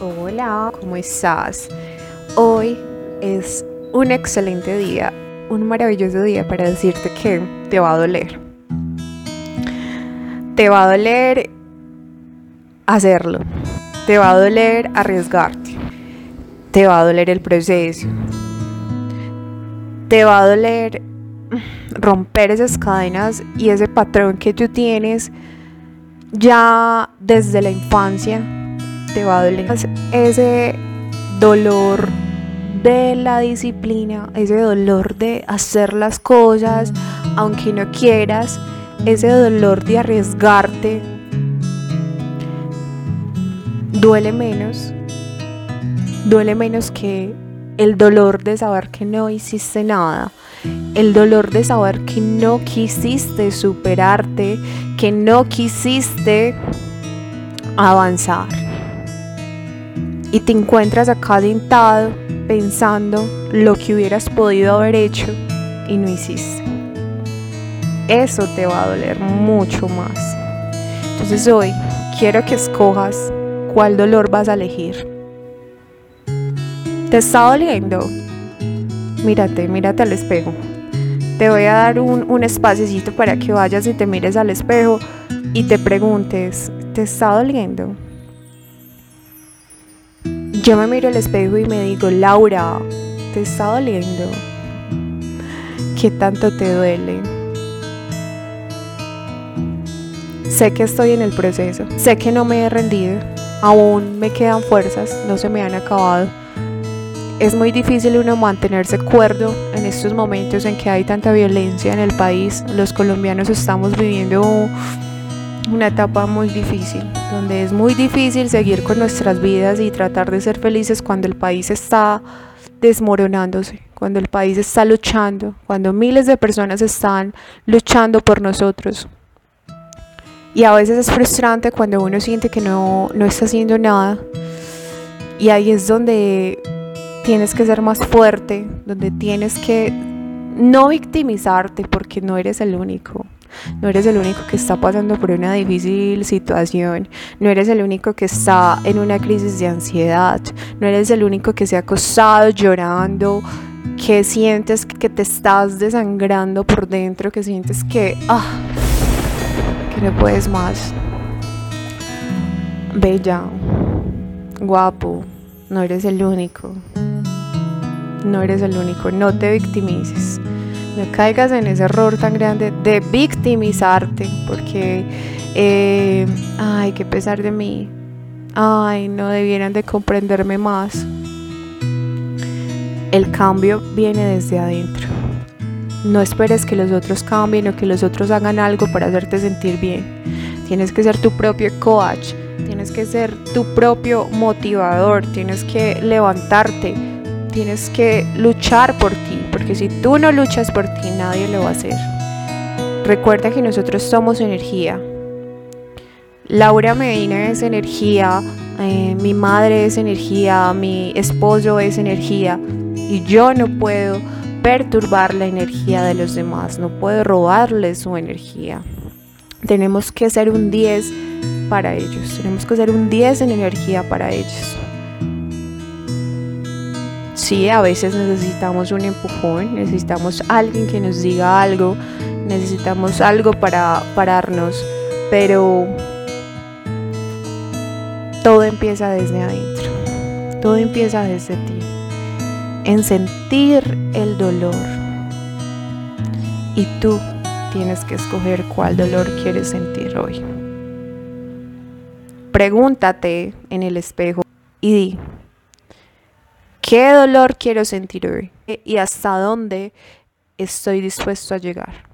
Hola, ¿cómo estás? Hoy es un excelente día, un maravilloso día para decirte que te va a doler. Te va a doler hacerlo. Te va a doler arriesgarte. Te va a doler el proceso. Te va a doler romper esas cadenas y ese patrón que tú tienes ya desde la infancia doler. Ese dolor de la disciplina, ese dolor de hacer las cosas aunque no quieras, ese dolor de arriesgarte, duele menos, duele menos que el dolor de saber que no hiciste nada, el dolor de saber que no quisiste superarte, que no quisiste avanzar. Y te encuentras acá sentado pensando lo que hubieras podido haber hecho y no hiciste. Eso te va a doler mucho más. Entonces hoy quiero que escojas cuál dolor vas a elegir. ¿Te está doliendo? Mírate, mírate al espejo. Te voy a dar un, un para que vayas y te mires al espejo y te preguntes, ¿te está doliendo? Yo me miro al espejo y me digo, Laura, ¿te está doliendo? ¿Qué tanto te duele? Sé que estoy en el proceso, sé que no me he rendido, aún me quedan fuerzas, no se me han acabado. Es muy difícil uno mantenerse cuerdo en estos momentos en que hay tanta violencia en el país. Los colombianos estamos viviendo una etapa muy difícil, donde es muy difícil seguir con nuestras vidas y tratar de ser felices cuando el país está desmoronándose, cuando el país está luchando, cuando miles de personas están luchando por nosotros. Y a veces es frustrante cuando uno siente que no, no está haciendo nada. Y ahí es donde tienes que ser más fuerte, donde tienes que no victimizarte porque no eres el único. No eres el único que está pasando por una difícil situación. No eres el único que está en una crisis de ansiedad. No eres el único que se ha acostado llorando, que sientes que te estás desangrando por dentro, que sientes que, ah, que no puedes más. Bella, guapo, no eres el único. No eres el único, no te victimices no caigas en ese error tan grande de victimizarte, porque, eh, ay, qué pesar de mí, ay, no debieran de comprenderme más. El cambio viene desde adentro. No esperes que los otros cambien o que los otros hagan algo para hacerte sentir bien. Tienes que ser tu propio coach, tienes que ser tu propio motivador, tienes que levantarte, tienes que luchar por ti, si tú no luchas por ti, nadie lo va a hacer. Recuerda que nosotros somos energía. Laura Medina es energía, eh, mi madre es energía, mi esposo es energía y yo no puedo perturbar la energía de los demás, no puedo robarle su energía. Tenemos que ser un 10 para ellos, tenemos que ser un 10 en energía para ellos. Sí, a veces necesitamos un empujón, necesitamos alguien que nos diga algo, necesitamos algo para pararnos, pero todo empieza desde adentro, todo empieza desde ti, en sentir el dolor. Y tú tienes que escoger cuál dolor quieres sentir hoy. Pregúntate en el espejo y di, ¿Qué dolor quiero sentir hoy? ¿Y hasta dónde estoy dispuesto a llegar?